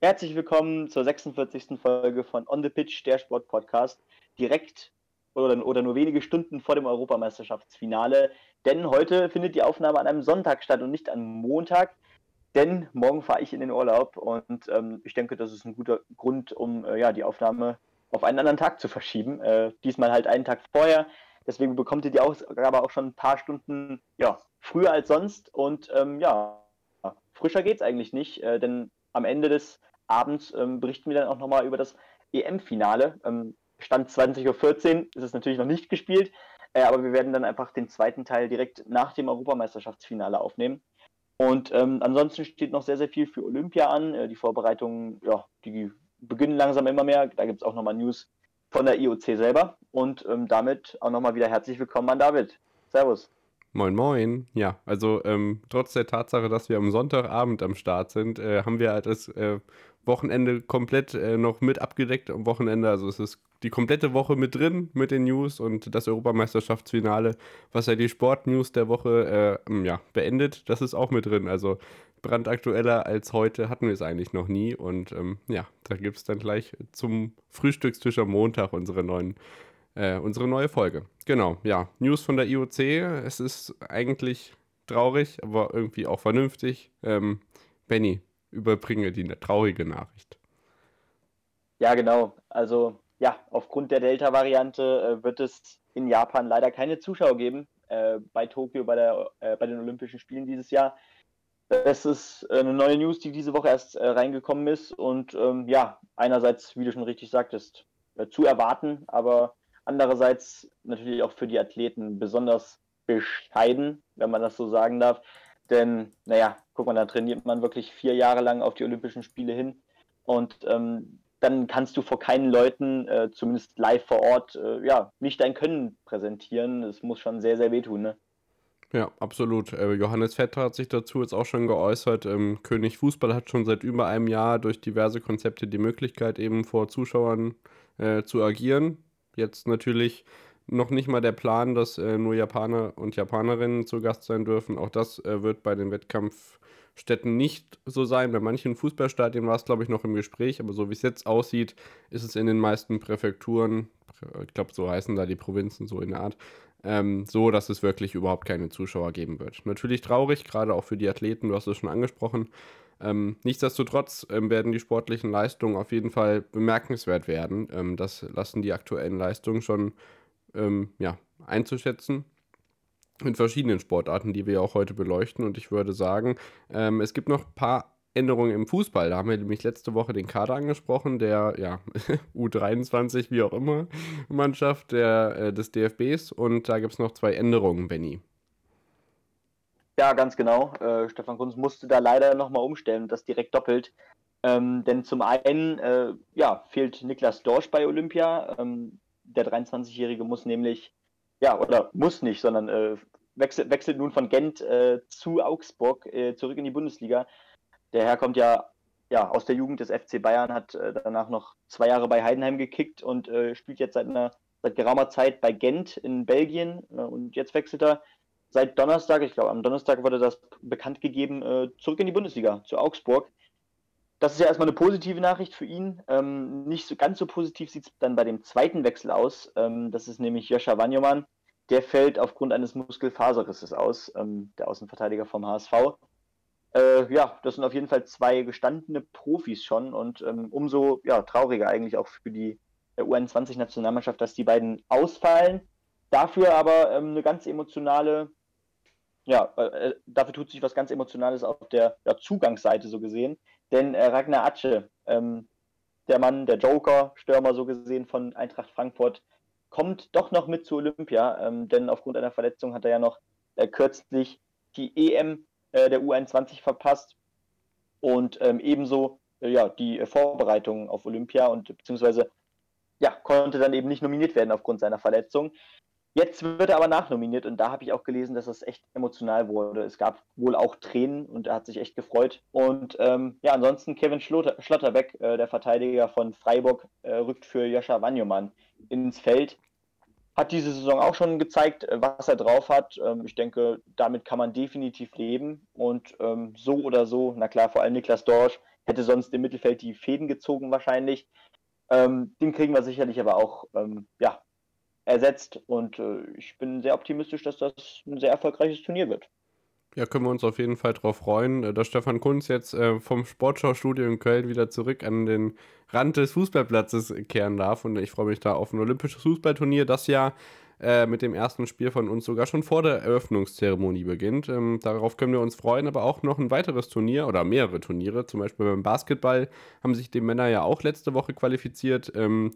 Herzlich willkommen zur 46. Folge von On the Pitch, der Sport-Podcast. Direkt oder, oder nur wenige Stunden vor dem Europameisterschaftsfinale. Denn heute findet die Aufnahme an einem Sonntag statt und nicht am Montag. Denn morgen fahre ich in den Urlaub und ähm, ich denke, das ist ein guter Grund, um äh, ja, die Aufnahme auf einen anderen Tag zu verschieben. Äh, diesmal halt einen Tag vorher. Deswegen bekommt ihr die Ausgabe auch schon ein paar Stunden ja, früher als sonst. Und ähm, ja, frischer geht es eigentlich nicht, äh, denn am Ende des Abends ähm, berichten wir dann auch nochmal über das EM-Finale. Ähm, Stand 20.14 Uhr ist es natürlich noch nicht gespielt, äh, aber wir werden dann einfach den zweiten Teil direkt nach dem Europameisterschaftsfinale aufnehmen. Und ähm, ansonsten steht noch sehr, sehr viel für Olympia an. Äh, die Vorbereitungen, ja, die beginnen langsam immer mehr. Da gibt es auch nochmal News von der IOC selber. Und ähm, damit auch nochmal wieder herzlich willkommen an David. Servus. Moin, moin. Ja, also ähm, trotz der Tatsache, dass wir am Sonntagabend am Start sind, äh, haben wir halt das äh, Wochenende komplett äh, noch mit abgedeckt am Wochenende. Also es ist die komplette Woche mit drin mit den News und das Europameisterschaftsfinale, was ja die Sportnews der Woche äh, ja, beendet, das ist auch mit drin. Also brandaktueller als heute hatten wir es eigentlich noch nie. Und ähm, ja, da gibt es dann gleich zum Frühstückstisch am Montag unsere neuen äh, unsere neue Folge. Genau, ja. News von der IOC. Es ist eigentlich traurig, aber irgendwie auch vernünftig. Ähm, Benny, überbringe die traurige Nachricht. Ja, genau. Also, ja, aufgrund der Delta-Variante äh, wird es in Japan leider keine Zuschauer geben äh, bei Tokio, bei, der, äh, bei den Olympischen Spielen dieses Jahr. Das ist äh, eine neue News, die diese Woche erst äh, reingekommen ist. Und ähm, ja, einerseits, wie du schon richtig sagtest, zu erwarten, aber andererseits natürlich auch für die Athleten besonders bescheiden, wenn man das so sagen darf. Denn, naja, guck mal, da trainiert man wirklich vier Jahre lang auf die Olympischen Spiele hin. Und ähm, dann kannst du vor keinen Leuten, äh, zumindest live vor Ort, äh, ja, nicht dein Können präsentieren. Es muss schon sehr, sehr wehtun, ne? Ja, absolut. Äh, Johannes Vetter hat sich dazu jetzt auch schon geäußert. Ähm, König Fußball hat schon seit über einem Jahr durch diverse Konzepte die Möglichkeit, eben vor Zuschauern äh, zu agieren. Jetzt natürlich noch nicht mal der Plan, dass äh, nur Japaner und Japanerinnen zu Gast sein dürfen. Auch das äh, wird bei den Wettkampfstätten nicht so sein. Bei manchen Fußballstadien war es, glaube ich, noch im Gespräch, aber so wie es jetzt aussieht, ist es in den meisten Präfekturen, ich glaube, so heißen da die Provinzen so in der Art, ähm, so, dass es wirklich überhaupt keine Zuschauer geben wird. Natürlich traurig, gerade auch für die Athleten, du hast es schon angesprochen. Ähm, nichtsdestotrotz ähm, werden die sportlichen Leistungen auf jeden Fall bemerkenswert werden. Ähm, das lassen die aktuellen Leistungen schon ähm, ja, einzuschätzen in verschiedenen Sportarten, die wir auch heute beleuchten. Und ich würde sagen, ähm, es gibt noch ein paar Änderungen im Fußball. Da haben wir nämlich letzte Woche den Kader angesprochen, der ja, U23, wie auch immer, Mannschaft der, äh, des DFBs. Und da gibt es noch zwei Änderungen, Benny. Ja, ganz genau. Äh, Stefan Kunz musste da leider nochmal umstellen und das direkt doppelt. Ähm, denn zum einen äh, ja, fehlt Niklas Dorsch bei Olympia. Ähm, der 23-Jährige muss nämlich, ja, oder muss nicht, sondern äh, wechselt, wechselt nun von Gent äh, zu Augsburg äh, zurück in die Bundesliga. Der Herr kommt ja, ja aus der Jugend des FC Bayern, hat äh, danach noch zwei Jahre bei Heidenheim gekickt und spielt jetzt seit, einer, seit geraumer Zeit bei Gent in Belgien. Und jetzt wechselt er seit Donnerstag, ich glaube am Donnerstag wurde das bekannt gegeben, zurück in die Bundesliga, zu Augsburg das ist ja erstmal eine positive Nachricht für ihn. Ähm, nicht so ganz so positiv sieht es dann bei dem zweiten Wechsel aus. Ähm, das ist nämlich Joscha Wanjoman. Der fällt aufgrund eines Muskelfaserrisses aus, ähm, der Außenverteidiger vom HSV. Äh, ja, das sind auf jeden Fall zwei gestandene Profis schon und ähm, umso ja, trauriger eigentlich auch für die U21-Nationalmannschaft, dass die beiden ausfallen. Dafür aber ähm, eine ganz emotionale, ja, äh, dafür tut sich was ganz Emotionales auf der ja, Zugangsseite so gesehen. Denn äh, Ragnar Atsche, ähm, der Mann, der Joker, Stürmer so gesehen von Eintracht Frankfurt, kommt doch noch mit zu Olympia, ähm, denn aufgrund einer Verletzung hat er ja noch äh, kürzlich die EM äh, der U21 verpasst und ähm, ebenso äh, ja, die Vorbereitungen auf Olympia und beziehungsweise ja, konnte dann eben nicht nominiert werden aufgrund seiner Verletzung. Jetzt wird er aber nachnominiert und da habe ich auch gelesen, dass das echt emotional wurde. Es gab wohl auch Tränen und er hat sich echt gefreut. Und ähm, ja, ansonsten Kevin Schlotter, Schlotterbeck, äh, der Verteidiger von Freiburg, äh, rückt für Joscha Wanjoman ins Feld. Hat diese Saison auch schon gezeigt, äh, was er drauf hat. Ähm, ich denke, damit kann man definitiv leben. Und ähm, so oder so, na klar, vor allem Niklas Dorsch hätte sonst im Mittelfeld die Fäden gezogen wahrscheinlich. Ähm, den kriegen wir sicherlich aber auch ähm, ja, ersetzt und äh, ich bin sehr optimistisch, dass das ein sehr erfolgreiches Turnier wird. Ja, können wir uns auf jeden Fall darauf freuen, äh, dass Stefan Kunz jetzt äh, vom Sportschaustudio in Köln wieder zurück an den Rand des Fußballplatzes kehren darf. Und ich freue mich da auf ein olympisches Fußballturnier, das ja äh, mit dem ersten Spiel von uns sogar schon vor der Eröffnungszeremonie beginnt. Ähm, darauf können wir uns freuen, aber auch noch ein weiteres Turnier oder mehrere Turniere. Zum Beispiel beim Basketball haben sich die Männer ja auch letzte Woche qualifiziert. Ähm,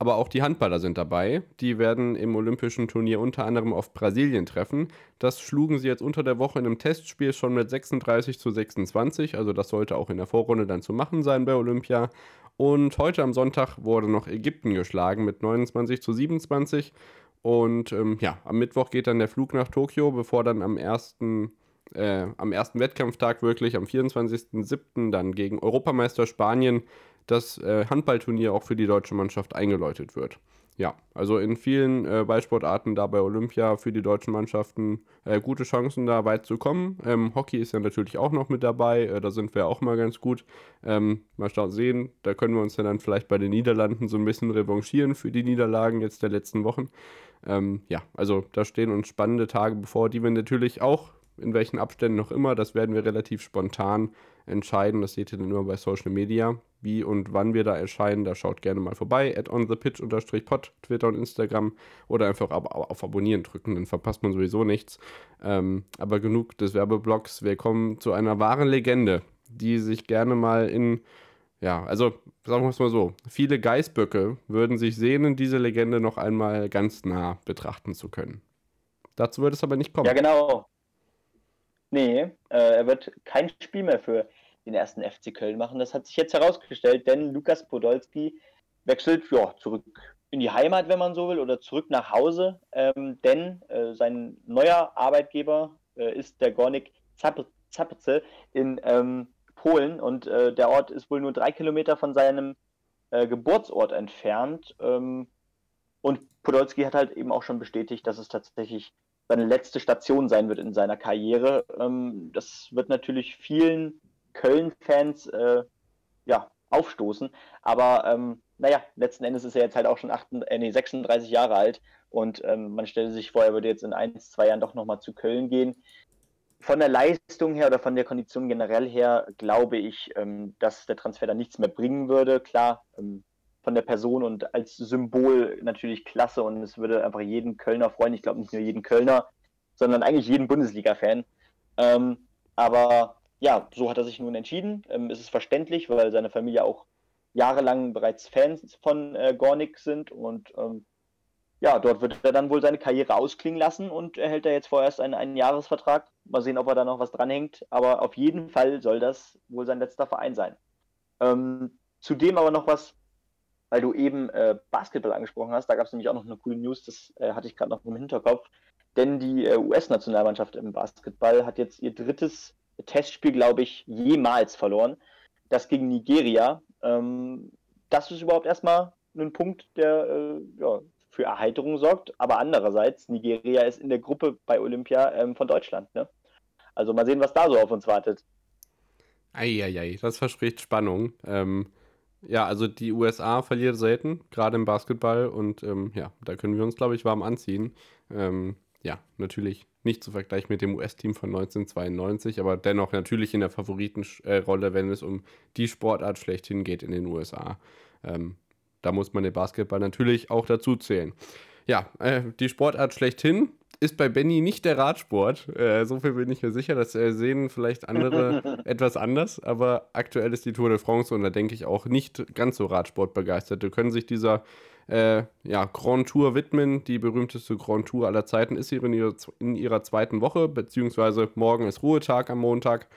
aber auch die Handballer sind dabei. Die werden im Olympischen Turnier unter anderem auf Brasilien treffen. Das schlugen sie jetzt unter der Woche in einem Testspiel schon mit 36 zu 26. Also das sollte auch in der Vorrunde dann zu machen sein bei Olympia. Und heute am Sonntag wurde noch Ägypten geschlagen mit 29 zu 27. Und ähm, ja, am Mittwoch geht dann der Flug nach Tokio, bevor dann am ersten, äh, am ersten Wettkampftag wirklich, am 24.07. dann gegen Europameister Spanien das äh, Handballturnier auch für die deutsche Mannschaft eingeläutet wird. Ja, also in vielen äh, Ballsportarten da bei Olympia für die deutschen Mannschaften äh, gute Chancen da weit zu kommen. Ähm, Hockey ist ja natürlich auch noch mit dabei, äh, da sind wir auch mal ganz gut. Ähm, mal sehen, da können wir uns ja dann vielleicht bei den Niederlanden so ein bisschen revanchieren für die Niederlagen jetzt der letzten Wochen. Ähm, ja, also da stehen uns spannende Tage bevor, die wir natürlich auch in welchen Abständen noch immer. Das werden wir relativ spontan entscheiden. Das seht ihr dann immer bei Social Media. Wie und wann wir da erscheinen, da schaut gerne mal vorbei. At onthepitch-pod, Twitter und Instagram. Oder einfach auf Abonnieren drücken, dann verpasst man sowieso nichts. Ähm, aber genug des Werbeblocks. Wir kommen zu einer wahren Legende, die sich gerne mal in ja, also sagen wir es mal so, viele Geißböcke würden sich sehnen, diese Legende noch einmal ganz nah betrachten zu können. Dazu wird es aber nicht kommen. Ja, genau. Nee, äh, er wird kein Spiel mehr für den ersten FC Köln machen. Das hat sich jetzt herausgestellt, denn Lukas Podolski wechselt ja, zurück in die Heimat, wenn man so will, oder zurück nach Hause, ähm, denn äh, sein neuer Arbeitgeber äh, ist der Gornik Zaprze in ähm, Polen und äh, der Ort ist wohl nur drei Kilometer von seinem äh, Geburtsort entfernt. Ähm, und Podolski hat halt eben auch schon bestätigt, dass es tatsächlich seine letzte Station sein wird in seiner Karriere. Ähm, das wird natürlich vielen Köln-Fans äh, ja, aufstoßen, aber ähm, naja, letzten Endes ist er jetzt halt auch schon 8, äh, nee, 36 Jahre alt und ähm, man stellt sich vor, er würde jetzt in ein, zwei Jahren doch nochmal zu Köln gehen. Von der Leistung her oder von der Kondition generell her glaube ich, ähm, dass der Transfer da nichts mehr bringen würde. Klar, ähm, von der Person und als Symbol natürlich klasse und es würde einfach jeden Kölner freuen. Ich glaube nicht nur jeden Kölner, sondern eigentlich jeden Bundesliga-Fan. Ähm, aber ja, so hat er sich nun entschieden. Ähm, es ist verständlich, weil seine Familie auch jahrelang bereits Fans von äh, Gornik sind und ähm, ja, dort wird er dann wohl seine Karriere ausklingen lassen und erhält er jetzt vorerst einen, einen Jahresvertrag. Mal sehen, ob er da noch was dranhängt. Aber auf jeden Fall soll das wohl sein letzter Verein sein. Ähm, zudem aber noch was, weil du eben äh, Basketball angesprochen hast, da gab es nämlich auch noch eine coole News, das äh, hatte ich gerade noch im Hinterkopf. Denn die äh, US-Nationalmannschaft im Basketball hat jetzt ihr drittes Testspiel, glaube ich, jemals verloren. Das gegen Nigeria. Ähm, das ist überhaupt erstmal ein Punkt, der äh, ja, für Erheiterung sorgt. Aber andererseits, Nigeria ist in der Gruppe bei Olympia ähm, von Deutschland. Ne? Also mal sehen, was da so auf uns wartet. Eieiei, das verspricht Spannung. Ähm, ja, also die USA verliert selten, gerade im Basketball. Und ähm, ja, da können wir uns, glaube ich, warm anziehen. Ähm, ja, natürlich nicht zu vergleichen mit dem US-Team von 1992, aber dennoch natürlich in der Favoritenrolle, wenn es um die Sportart schlechthin geht in den USA. Ähm, da muss man den Basketball natürlich auch dazu zählen. Ja, äh, die Sportart schlechthin ist bei Benny nicht der Radsport. Äh, so viel bin ich mir sicher. Das äh, sehen vielleicht andere etwas anders. Aber aktuell ist die Tour de France und da denke ich auch nicht ganz so Radsportbegeisterte können sich dieser äh, ja, Grand Tour widmen. Die berühmteste Grand Tour aller Zeiten ist hier in ihrer, in ihrer zweiten Woche, beziehungsweise morgen ist Ruhetag am Montag.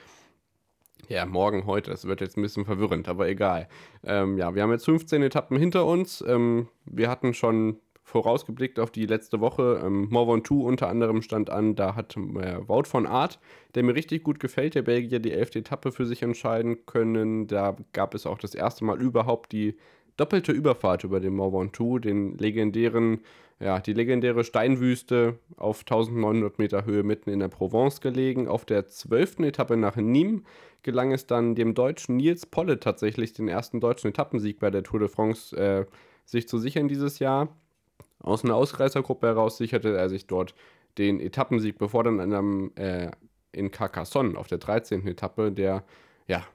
Ja, morgen, heute, das wird jetzt ein bisschen verwirrend, aber egal. Ähm, ja, wir haben jetzt 15 Etappen hinter uns. Ähm, wir hatten schon vorausgeblickt auf die letzte Woche. Ähm, Morvan 2 unter anderem stand an, da hat äh, Wout von Art, der mir richtig gut gefällt, der Belgier, die elfte Etappe für sich entscheiden können. Da gab es auch das erste Mal überhaupt die doppelte Überfahrt über den Morvan 2, den legendären ja, die legendäre Steinwüste auf 1900 Meter Höhe mitten in der Provence gelegen. Auf der zwölften Etappe nach Nîmes gelang es dann dem Deutschen Nils Polle tatsächlich den ersten deutschen Etappensieg bei der Tour de France äh, sich zu sichern dieses Jahr. Aus einer Ausreißergruppe heraus sicherte er sich dort den Etappensieg, bevor dann in, einem, äh, in Carcassonne auf der 13. Etappe der, ja,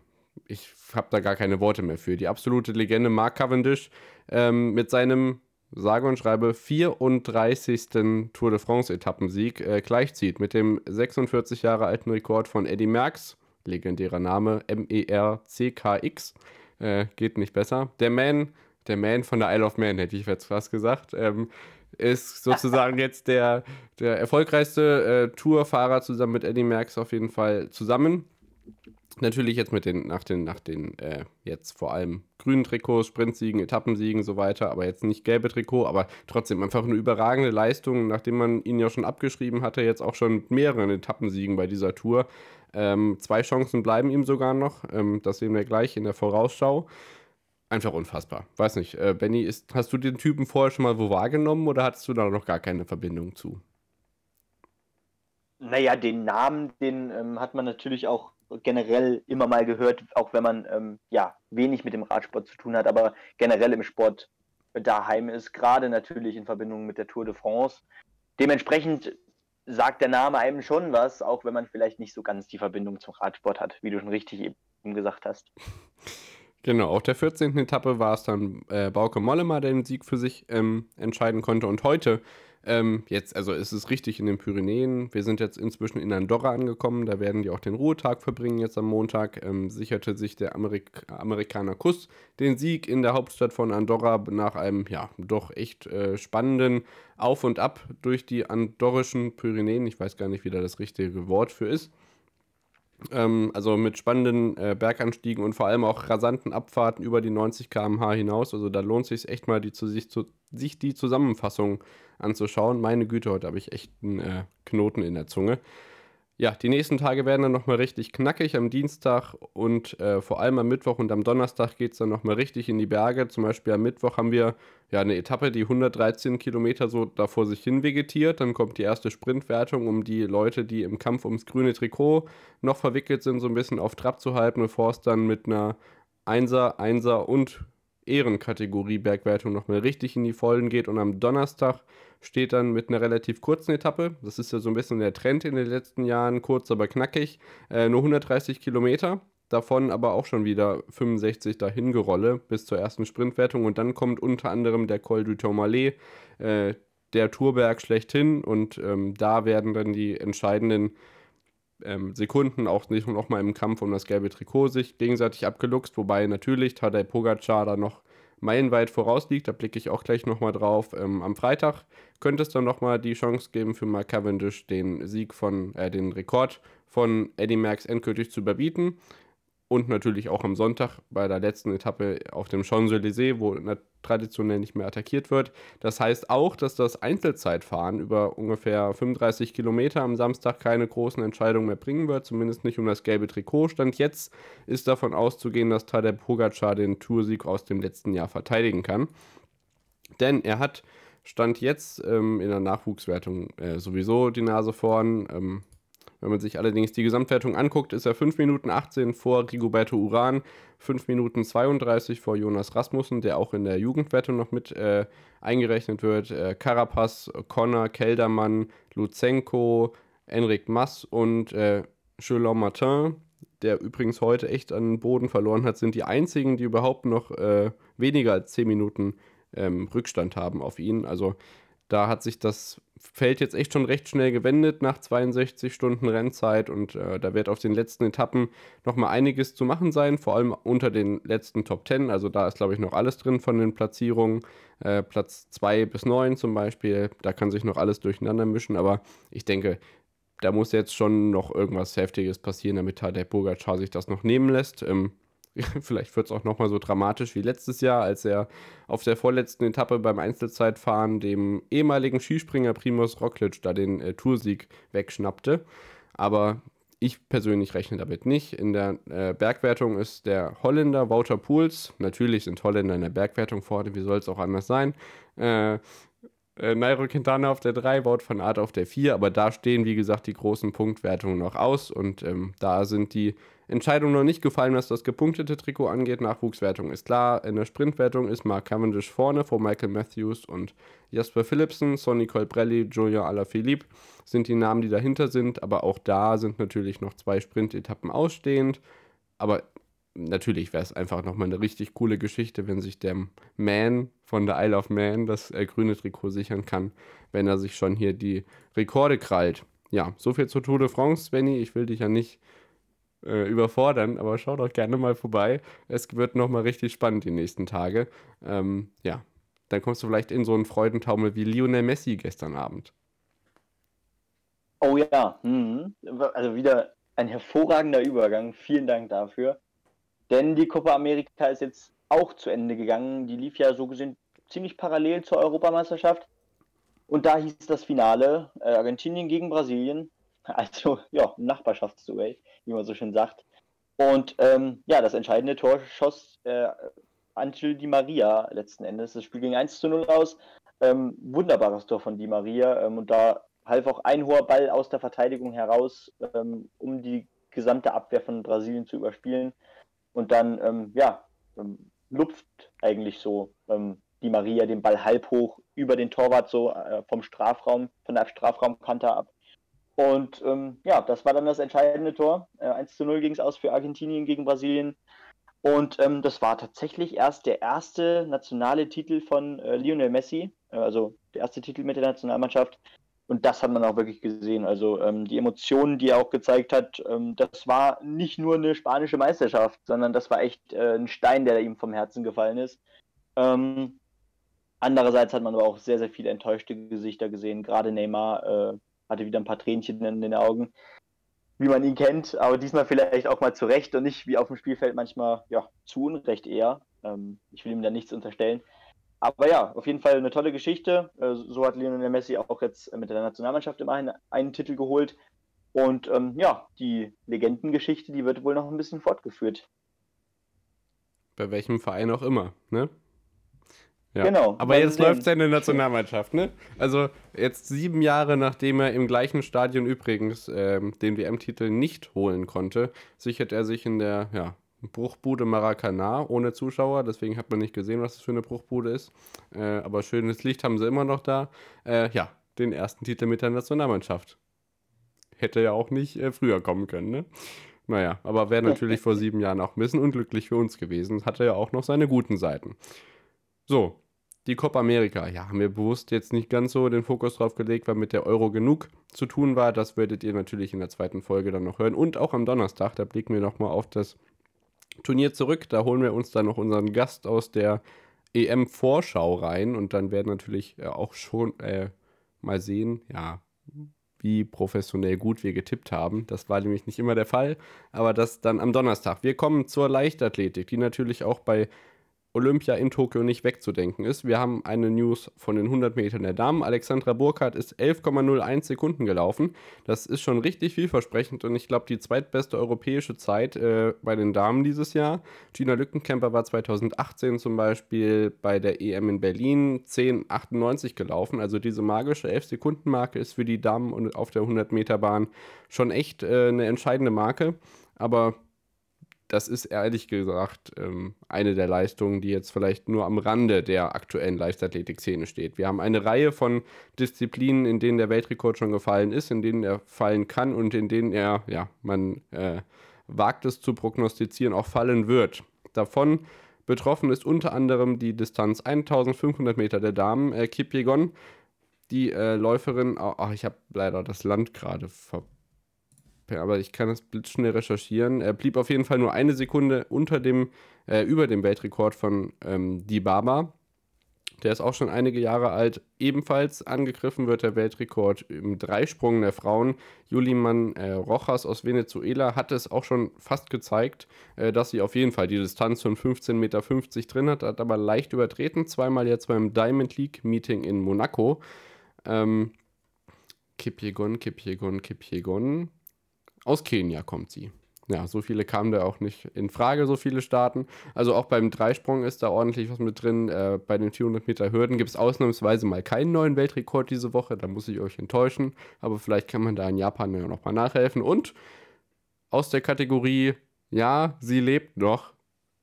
ich habe da gar keine Worte mehr für, die absolute Legende Mark Cavendish ähm, mit seinem sage und schreibe 34. Tour de France Etappensieg äh, gleichzieht mit dem 46 Jahre alten Rekord von Eddie Merckx, legendärer Name M-E-R-C-K-X, äh, geht nicht besser. Der Man der Man von der Isle of Man, hätte ich jetzt fast gesagt, ähm, ist sozusagen jetzt der, der erfolgreichste äh, Tourfahrer zusammen mit Eddie Merckx auf jeden Fall zusammen. Natürlich jetzt mit den, nach den, nach den äh, jetzt vor allem grünen Trikots, Sprintsiegen, Etappensiegen so weiter, aber jetzt nicht gelbe Trikot, aber trotzdem einfach eine überragende Leistung, nachdem man ihn ja schon abgeschrieben hatte, jetzt auch schon mehreren Etappensiegen bei dieser Tour. Ähm, zwei Chancen bleiben ihm sogar noch, ähm, das sehen wir gleich in der Vorausschau einfach unfassbar. Weiß nicht, äh, Benny, ist, hast du den Typen vorher schon mal wo wahrgenommen oder hattest du da noch gar keine Verbindung zu? Naja, den Namen, den ähm, hat man natürlich auch generell immer mal gehört, auch wenn man ähm, ja wenig mit dem Radsport zu tun hat, aber generell im Sport daheim ist, gerade natürlich in Verbindung mit der Tour de France. Dementsprechend sagt der Name einem schon was, auch wenn man vielleicht nicht so ganz die Verbindung zum Radsport hat, wie du schon richtig eben gesagt hast. Genau, auf der 14. Etappe war es dann äh, Bauke Mollema, der den Sieg für sich ähm, entscheiden konnte. Und heute, ähm, jetzt, also ist es richtig in den Pyrenäen. Wir sind jetzt inzwischen in Andorra angekommen. Da werden die auch den Ruhetag verbringen jetzt am Montag. Ähm, sicherte sich der Amerik Amerikaner Kuss den Sieg in der Hauptstadt von Andorra nach einem, ja, doch echt äh, spannenden Auf und Ab durch die andorrischen Pyrenäen. Ich weiß gar nicht, wie da das richtige Wort für ist. Ähm, also mit spannenden äh, Berganstiegen und vor allem auch rasanten Abfahrten über die 90 km/h hinaus. Also da lohnt es sich echt mal, die zu, sich, zu, sich die Zusammenfassung anzuschauen. Meine Güte, heute habe ich echt einen äh, Knoten in der Zunge ja, die nächsten Tage werden dann nochmal richtig knackig. Am Dienstag und äh, vor allem am Mittwoch und am Donnerstag geht es dann nochmal richtig in die Berge. Zum Beispiel am Mittwoch haben wir ja eine Etappe, die 113 Kilometer so da vor sich hin vegetiert. Dann kommt die erste Sprintwertung, um die Leute, die im Kampf ums grüne Trikot noch verwickelt sind, so ein bisschen auf Trab zu halten, bevor es dann mit einer Einser, Einser und Ehrenkategorie Bergwertung nochmal richtig in die Vollen geht. Und am Donnerstag steht dann mit einer relativ kurzen Etappe. Das ist ja so ein bisschen der Trend in den letzten Jahren, kurz aber knackig. Äh, nur 130 Kilometer, davon aber auch schon wieder 65 dahin gerolle bis zur ersten Sprintwertung. Und dann kommt unter anderem der Col du Tourmalet, äh, der Tourberg schlechthin. Und ähm, da werden dann die entscheidenden ähm, Sekunden auch nicht noch mal im Kampf um das gelbe Trikot sich gegenseitig abgeluchst, wobei natürlich Tadej Pogacar da noch meilenweit vorausliegt. Da blicke ich auch gleich nochmal drauf. Ähm, am Freitag könnte es dann nochmal die Chance geben für Mark Cavendish, den Sieg von, äh, den Rekord von Eddie Merckx endgültig zu überbieten und natürlich auch am Sonntag bei der letzten Etappe auf dem Champs-Élysées, wo traditionell nicht mehr attackiert wird. Das heißt auch, dass das Einzelzeitfahren über ungefähr 35 Kilometer am Samstag keine großen Entscheidungen mehr bringen wird, zumindest nicht um das gelbe Trikot. Stand jetzt ist davon auszugehen, dass Tadej Pogacar den Toursieg aus dem letzten Jahr verteidigen kann. Denn er hat Stand jetzt ähm, in der Nachwuchswertung äh, sowieso die Nase vorn. Ähm, wenn man sich allerdings die Gesamtwertung anguckt, ist er 5 Minuten 18 vor Rigoberto Uran, 5 Minuten 32 vor Jonas Rasmussen, der auch in der Jugendwertung noch mit äh, eingerechnet wird. Äh, Carapaz, Connor, Keldermann, Luzenko, Enric Mass und äh, Chelon Martin, der übrigens heute echt an den Boden verloren hat, sind die einzigen, die überhaupt noch äh, weniger als 10 Minuten ähm, Rückstand haben auf ihn. Also da hat sich das Feld jetzt echt schon recht schnell gewendet nach 62 Stunden Rennzeit und äh, da wird auf den letzten Etappen nochmal einiges zu machen sein, vor allem unter den letzten Top 10. Also da ist, glaube ich, noch alles drin von den Platzierungen. Äh, Platz 2 bis 9 zum Beispiel, da kann sich noch alles durcheinander mischen, aber ich denke, da muss jetzt schon noch irgendwas Heftiges passieren, damit der Pogacar sich das noch nehmen lässt. Ähm, Vielleicht wird es auch nochmal so dramatisch wie letztes Jahr, als er auf der vorletzten Etappe beim Einzelzeitfahren dem ehemaligen Skispringer Primus Roglic da den äh, Toursieg wegschnappte. Aber ich persönlich rechne damit nicht. In der äh, Bergwertung ist der Holländer Wouter Poels, natürlich sind Holländer in der Bergwertung vorne, wie soll es auch anders sein, äh, Äh, Nairo Quintana auf der 3, Wout von Art auf der 4, aber da stehen, wie gesagt, die großen Punktwertungen noch aus und ähm, da sind die Entscheidungen noch nicht gefallen, was das gepunktete Trikot angeht. Nachwuchswertung ist klar. In der Sprintwertung ist Mark Cavendish vorne vor Michael Matthews und Jasper Philipsen, Sonny Colbrelli, Julian Alaphilippe sind die Namen, die dahinter sind, aber auch da sind natürlich noch zwei Sprintetappen ausstehend. Aber natürlich wäre es einfach nochmal eine richtig coole Geschichte, wenn sich der Man von der Isle of Man das äh, grüne Trikot sichern kann, wenn er sich schon hier die Rekorde krallt. Ja, soviel zur Tour de France, Svenny. Ich will dich ja nicht äh, überfordern, aber schau doch gerne mal vorbei. Es wird nochmal richtig spannend die nächsten Tage. Ähm, ja, dann kommst du vielleicht in so einen Freudentaumel wie Lionel Messi gestern Abend. Oh ja, mhm. also wieder ein hervorragender Übergang. Vielen Dank dafür. Denn die Copa America ist jetzt auch zu Ende gegangen. Die lief ja so gesehen ziemlich parallel zur Europameisterschaft. Und da hieß das Finale äh, Argentinien gegen Brasilien. Also ja, Nachbarschaftsduell, wie man so schön sagt. Und ähm, ja, das entscheidende Tor schoss äh, Angel Di Maria letzten Endes. Das Spiel ging 1 zu 0 aus. Ähm, wunderbares Tor von Di Maria. Ähm, und da half auch ein hoher Ball aus der Verteidigung heraus, ähm, um die gesamte Abwehr von Brasilien zu überspielen und dann, ähm, ja, ähm, lupft eigentlich so ähm, die Maria den Ball halb hoch über den Torwart so äh, vom Strafraum, von der Strafraumkante ab. Und ähm, ja, das war dann das entscheidende Tor. Äh, 1 zu 0 ging es aus für Argentinien gegen Brasilien. Und ähm, das war tatsächlich erst der erste nationale Titel von äh, Lionel Messi, äh, also der erste Titel mit der Nationalmannschaft, und das hat man auch wirklich gesehen. Also ähm, die Emotionen, die er auch gezeigt hat, ähm, das war nicht nur eine spanische Meisterschaft, sondern das war echt äh, ein Stein, der ihm vom Herzen gefallen ist. Ähm, andererseits hat man aber auch sehr, sehr viele enttäuschte Gesichter gesehen. Gerade Neymar äh, hatte wieder ein paar Tränchen in den Augen, wie man ihn kennt, aber diesmal vielleicht auch mal zu Recht und nicht wie auf dem Spielfeld manchmal ja, zu Unrecht eher. Ähm, ich will ihm da nichts unterstellen. Aber ja, auf jeden Fall eine tolle Geschichte. Äh, so hat Lionel Messi auch jetzt mit der Nationalmannschaft immerhin einen Titel geholt. Und ähm, ja, die Legendengeschichte, die wird wohl noch ein bisschen fortgeführt. Bei welchem Verein auch immer, ne? Ja. Genau. Aber jetzt läuft seine Nationalmannschaft, ne? Also jetzt sieben Jahre nachdem er im gleichen Stadion übrigens ähm, den WM-Titel nicht holen konnte, sichert er sich in der ja, Bruchbude Maracana ohne Zuschauer, deswegen hat man nicht gesehen, was das für eine Bruchbude ist. Äh, aber schönes Licht haben sie immer noch da. Äh, ja, den ersten Titel mit der Nationalmannschaft. Hätte ja auch nicht äh, früher kommen können, ne? Naja, aber wäre natürlich vor sieben Jahren auch ein bisschen unglücklich für uns gewesen. Hatte ja auch noch seine guten Seiten. So, die Copa America. Ja, haben wir bewusst jetzt nicht ganz so den Fokus drauf gelegt, weil mit der Euro genug zu tun war. Das werdet ihr natürlich in der zweiten Folge dann noch hören. Und auch am Donnerstag, da blicken wir nochmal auf das Turnier zurück. Da holen wir uns dann noch unseren Gast aus der EM-Vorschau rein und dann werden natürlich äh, auch schon äh, mal sehen, ja, wie professionell gut wir getippt haben. Das war nämlich nicht immer der Fall, aber das dann am Donnerstag. Wir kommen zur Leichtathletik, die natürlich auch bei Olympia in Tokio nicht wegzudenken ist. Wir haben eine News von den 100 Metern der Damen. Alexandra Burkhardt ist 11,01 Sekunden gelaufen. Das ist schon richtig vielversprechend und ich glaube die zweitbeste europäische Zeit äh, bei den Damen dieses Jahr. Gina Lückenkämper war 2018 zum Beispiel bei der EM in Berlin 10,98 gelaufen. Also diese magische 11-Sekunden-Marke ist für die Damen auf der 100 Meter Bahn schon echt äh, eine entscheidende Marke. Aber das ist ehrlich gesagt ähm, eine der Leistungen, die jetzt vielleicht nur am Rande der aktuellen Leichtathletik-Szene steht. Wir haben eine Reihe von Disziplinen, in denen der Weltrekord schon gefallen ist, in denen er fallen kann und in denen er, ja, man äh, wagt es zu prognostizieren, auch fallen wird. Davon betroffen ist unter anderem die Distanz 1500 Meter der Damen. Äh, Kip Yegon, die äh, Läuferin, oh ich habe leider das Land gerade verpasst aber ich kann das blitzschnell recherchieren. Er blieb auf jeden Fall nur eine Sekunde unter dem, äh, über dem Weltrekord von ähm, Dibaba. Der ist auch schon einige Jahre alt. Ebenfalls angegriffen wird der Weltrekord im Dreisprung der Frauen. Juliman äh, Rojas aus Venezuela hat es auch schon fast gezeigt, äh, dass sie auf jeden Fall die Distanz von 15,50 Meter drin hat, hat aber leicht übertreten. Zweimal jetzt beim Diamond League Meeting in Monaco. Ähm, Kipjegon, Kipjegon, Kipjegon. Aus Kenia kommt sie. ja, so viele kamen da auch nicht in Frage, so viele starten. Also auch beim Dreisprung ist da ordentlich was mit drin. Äh, bei den 400 Meter Hürden gibt es ausnahmsweise mal keinen neuen Weltrekord diese Woche. Da muss ich euch enttäuschen. Aber vielleicht kann man da in Japan ja noch mal nachhelfen. Und aus der Kategorie, ja, sie lebt noch.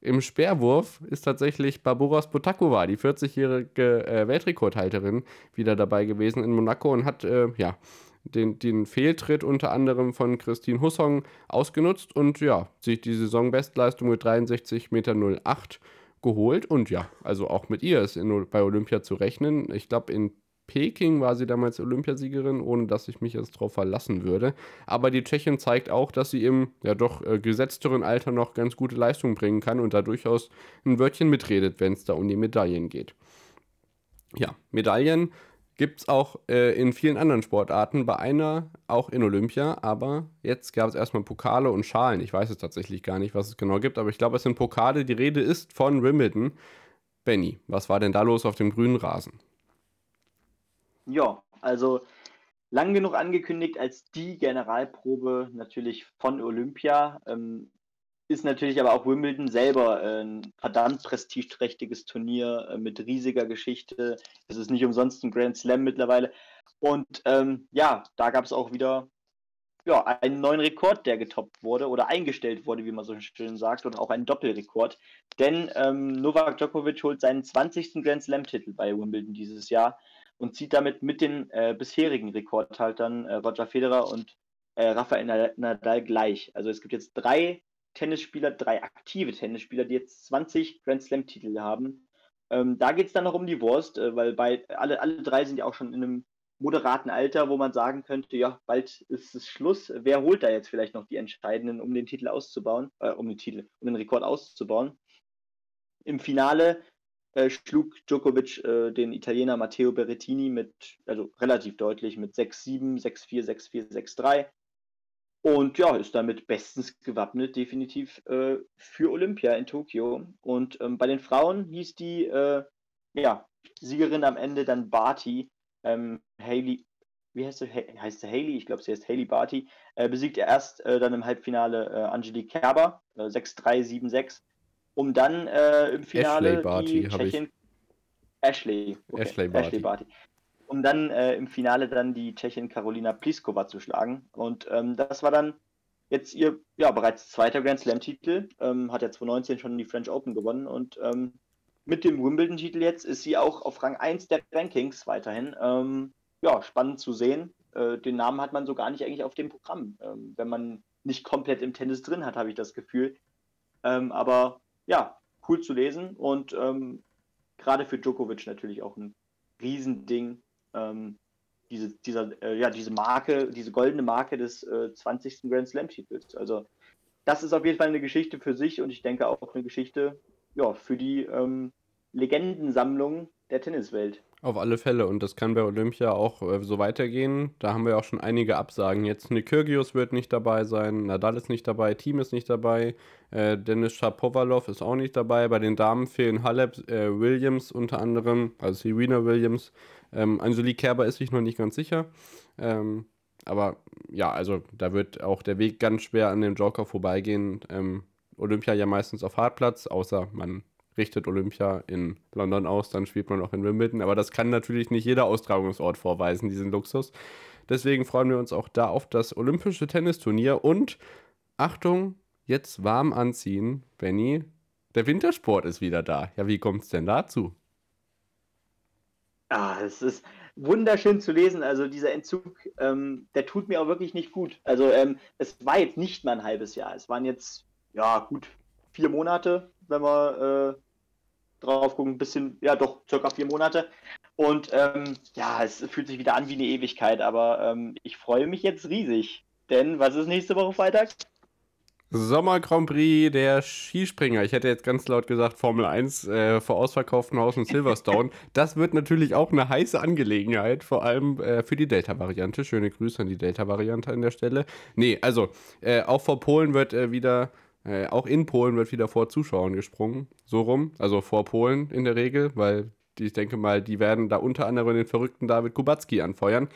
Im Speerwurf ist tatsächlich Barboras Botakova, die 40-jährige äh, Weltrekordhalterin, wieder dabei gewesen in Monaco und hat, äh, ja, den, den Fehltritt unter anderem von Christine Hussong ausgenutzt und ja, sich die Saisonbestleistung mit 63,08 Meter geholt. Und ja, also auch mit ihr ist in, bei Olympia zu rechnen. Ich glaube, in Peking war sie damals Olympiasiegerin, ohne dass ich mich jetzt darauf verlassen würde. Aber die Tschechin zeigt auch, dass sie im ja doch äh, gesetzteren Alter noch ganz gute Leistung bringen kann und da durchaus ein Wörtchen mitredet, wenn es da um die Medaillen geht. Ja, Medaillen Gibt es auch äh, in vielen anderen Sportarten, bei einer auch in Olympia, aber jetzt gab es erstmal Pokale und Schalen. Ich weiß es tatsächlich gar nicht, was es genau gibt, aber ich glaube, es sind Pokale. Die Rede ist von Wimbledon. Benny, was war denn da los auf dem grünen Rasen? Ja, also lang genug angekündigt als die Generalprobe natürlich von Olympia. Ähm, ist natürlich aber auch Wimbledon selber äh, ein verdammt prestigeträchtiges Turnier äh, mit riesiger Geschichte. Es ist nicht umsonst ein Grand Slam mittlerweile. Und ähm, ja, da gab es auch wieder ja, einen neuen Rekord, der getoppt wurde oder eingestellt wurde, wie man so schön sagt, und auch einen Doppelrekord. Denn ähm, Novak Djokovic holt seinen 20. Grand Slam-Titel bei Wimbledon dieses Jahr und zieht damit mit den äh, bisherigen Rekordhaltern äh, Roger Federer und äh, Rafael Nadal gleich. Also es gibt jetzt drei Tennisspieler, drei aktive Tennisspieler, die jetzt 20 Grand Slam-Titel haben. Ähm, da geht es dann noch um die Wurst, äh, weil bei, alle, alle drei sind ja auch schon in einem moderaten Alter, wo man sagen könnte, ja, bald ist es Schluss. Wer holt da jetzt vielleicht noch die Entscheidenden, um den Titel auszubauen, äh, um den Titel, um den Rekord auszubauen? Im Finale äh, schlug Djokovic äh, den Italiener Matteo Berrettini mit, also relativ deutlich, mit 6-7, 6-4, 6-4, 6-3. Und ja, ist damit bestens gewappnet, definitiv äh, für Olympia in Tokio. Und ähm, bei den Frauen hieß die äh, ja, Siegerin am Ende dann Barty, ähm, Haley, wie heißt sie? heißt sie Haley? Ich glaube, sie heißt Haley Barty. Äh, besiegt er erst äh, dann im Halbfinale äh, Angelique Kerber, 6-3, 7-6, um dann äh, im Finale Ashley Barty, die Tschechin. Ashley. Okay. Ashley Barty. Ashley Barty um dann äh, im Finale dann die Tschechin Karolina Pliskova zu schlagen. Und ähm, das war dann jetzt ihr ja bereits zweiter Grand Slam-Titel. Ähm, hat ja 2019 schon die French Open gewonnen und ähm, mit dem Wimbledon-Titel jetzt ist sie auch auf Rang 1 der Rankings weiterhin. Ähm, ja, spannend zu sehen. Äh, den Namen hat man so gar nicht eigentlich auf dem Programm, ähm, wenn man nicht komplett im Tennis drin hat, habe ich das Gefühl. Ähm, aber ja, cool zu lesen und gerade für Djokovic natürlich auch ein Riesending, ähm, diese, dieser, äh, ja, diese Marke, diese goldene Marke des äh, 20. Grand Slam-Titels. Also das ist auf jeden Fall eine Geschichte für sich und ich denke auch eine Geschichte ja, für die ähm, Legendensammlung der Tenniswelt. Auf alle Fälle und das kann bei Olympia auch äh, so weitergehen. Da haben wir auch schon einige Absagen. Jetzt Nikyrgios wird nicht dabei sein, Nadal ist nicht dabei, Team ist nicht dabei, äh, Dennis Shapovalov ist auch nicht dabei. Bei den Damen fehlen Halep, äh, Williams unter anderem, also Serena Williams, ähm, Angelique Kerber ist sich noch nicht ganz sicher. Ähm, aber ja, also da wird auch der Weg ganz schwer an dem Joker vorbeigehen. Ähm, Olympia ja meistens auf Hartplatz, außer man richtet Olympia in London aus, dann spielt man auch in Wimbledon. Aber das kann natürlich nicht jeder Austragungsort vorweisen, diesen Luxus. Deswegen freuen wir uns auch da auf das Olympische Tennisturnier und Achtung, jetzt warm anziehen, Benny. Der Wintersport ist wieder da. Ja, wie kommt es denn dazu? Ah, es ist wunderschön zu lesen. Also dieser Entzug, ähm, der tut mir auch wirklich nicht gut. Also ähm, es war jetzt nicht mal ein halbes Jahr. Es waren jetzt, ja gut, vier Monate, wenn wir äh, drauf gucken. Ein bisschen, ja doch, circa vier Monate. Und ähm, ja, es fühlt sich wieder an wie eine Ewigkeit. Aber ähm, ich freue mich jetzt riesig. Denn was ist nächste Woche Freitag? Sommer Grand Prix der Skispringer. Ich hätte jetzt ganz laut gesagt Formel 1 äh, vor ausverkauftem Haus in Silverstone. das wird natürlich auch eine heiße Angelegenheit, vor allem äh, für die Delta-Variante. Schöne Grüße an die Delta-Variante an der Stelle. Nee, also äh, auch vor Polen wird äh, wieder, äh, auch in Polen wird wieder vor Zuschauern gesprungen. So rum, also vor Polen in der Regel, weil die, ich denke mal, die werden da unter anderem den verrückten David Kubacki anfeuern.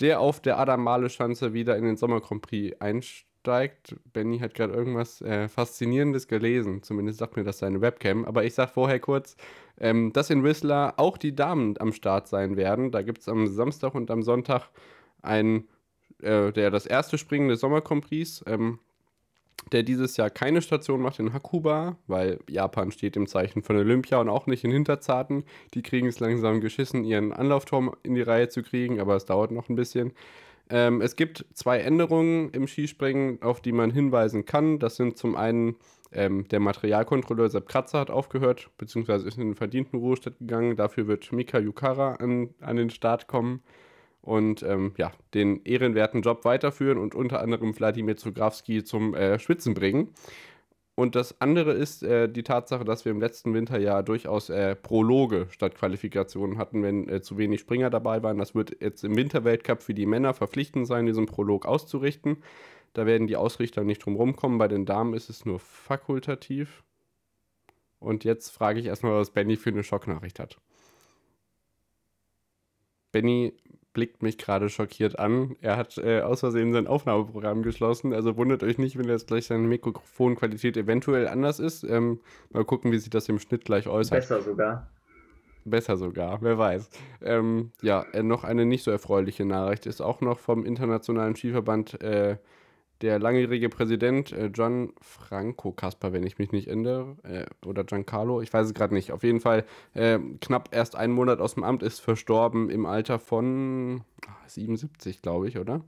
der auf der Adam-Male-Schanze wieder in den Sommer Grand Prix einsteigt. Benny hat gerade irgendwas äh, Faszinierendes gelesen, zumindest sagt mir das seine Webcam. Aber ich sage vorher kurz, ähm, dass in Whistler auch die Damen am Start sein werden. Da gibt es am Samstag und am Sonntag ein, äh, der das erste Springen des Sommer Grand Prix. Ähm, der dieses Jahr keine Station macht in Hakuba, weil Japan steht im Zeichen von Olympia und auch nicht in Hinterzarten. Die kriegen es langsam geschissen, ihren Anlaufturm in die Reihe zu kriegen, aber es dauert noch ein bisschen. Ähm, es gibt zwei Änderungen im Skispringen, auf die man hinweisen kann. Das sind zum einen ähm, der Materialkontrolleur Sepp Kratzer hat aufgehört, beziehungsweise ist in den verdienten Ruhestand gegangen. Dafür wird Mika Yukara an, an den Start kommen und ähm, ja, den ehrenwerten Job weiterführen und unter anderem Wladimir Zugrawski zum äh, Schwitzen bringen. Und das andere ist äh, die Tatsache, dass wir im letzten Winter ja durchaus äh, Prologe statt Qualifikationen hatten, wenn äh, zu wenig Springer dabei waren. Das wird jetzt im Winterweltcup für die Männer verpflichtend sein, diesen Prolog auszurichten. Da werden die Ausrichter nicht drum rumkommen. Bei den Damen ist es nur fakultativ. Und jetzt frage ich erstmal, was Benny für eine Schocknachricht hat. Benny blickt mich gerade schockiert an. Er hat äh, aus Versehen sein Aufnahmeprogramm geschlossen. Also wundert euch nicht, wenn jetzt gleich seine Mikrofonqualität eventuell anders ist. Ähm, mal gucken, wie sich das im Schnitt gleich äußert. Besser sogar. Besser sogar, wer weiß. Ähm, ja, äh, noch eine nicht so erfreuliche Nachricht ist auch noch vom Internationalen Skiverband äh, der langjährige Präsident äh, John Franco Kasper, wenn ich mich nicht ändere, äh, oder Giancarlo, ich weiß es gerade nicht. Auf jeden Fall äh, knapp erst einen Monat aus dem Amt ist verstorben im Alter von 77, glaube ich, oder?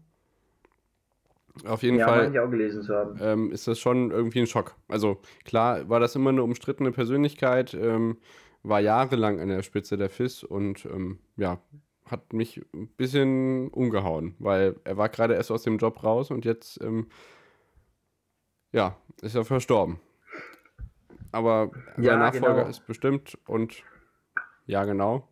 Auf jeden ja, Fall ich auch gelesen zu haben. Ähm, ist das schon irgendwie ein Schock. Also klar war das immer eine umstrittene Persönlichkeit, ähm, war jahrelang an der Spitze der FIS und ähm, ja, hat mich ein bisschen umgehauen, weil er war gerade erst aus dem Job raus und jetzt, ähm, ja, ist er verstorben. Aber ja, sein Nachfolger genau. ist bestimmt und ja, genau.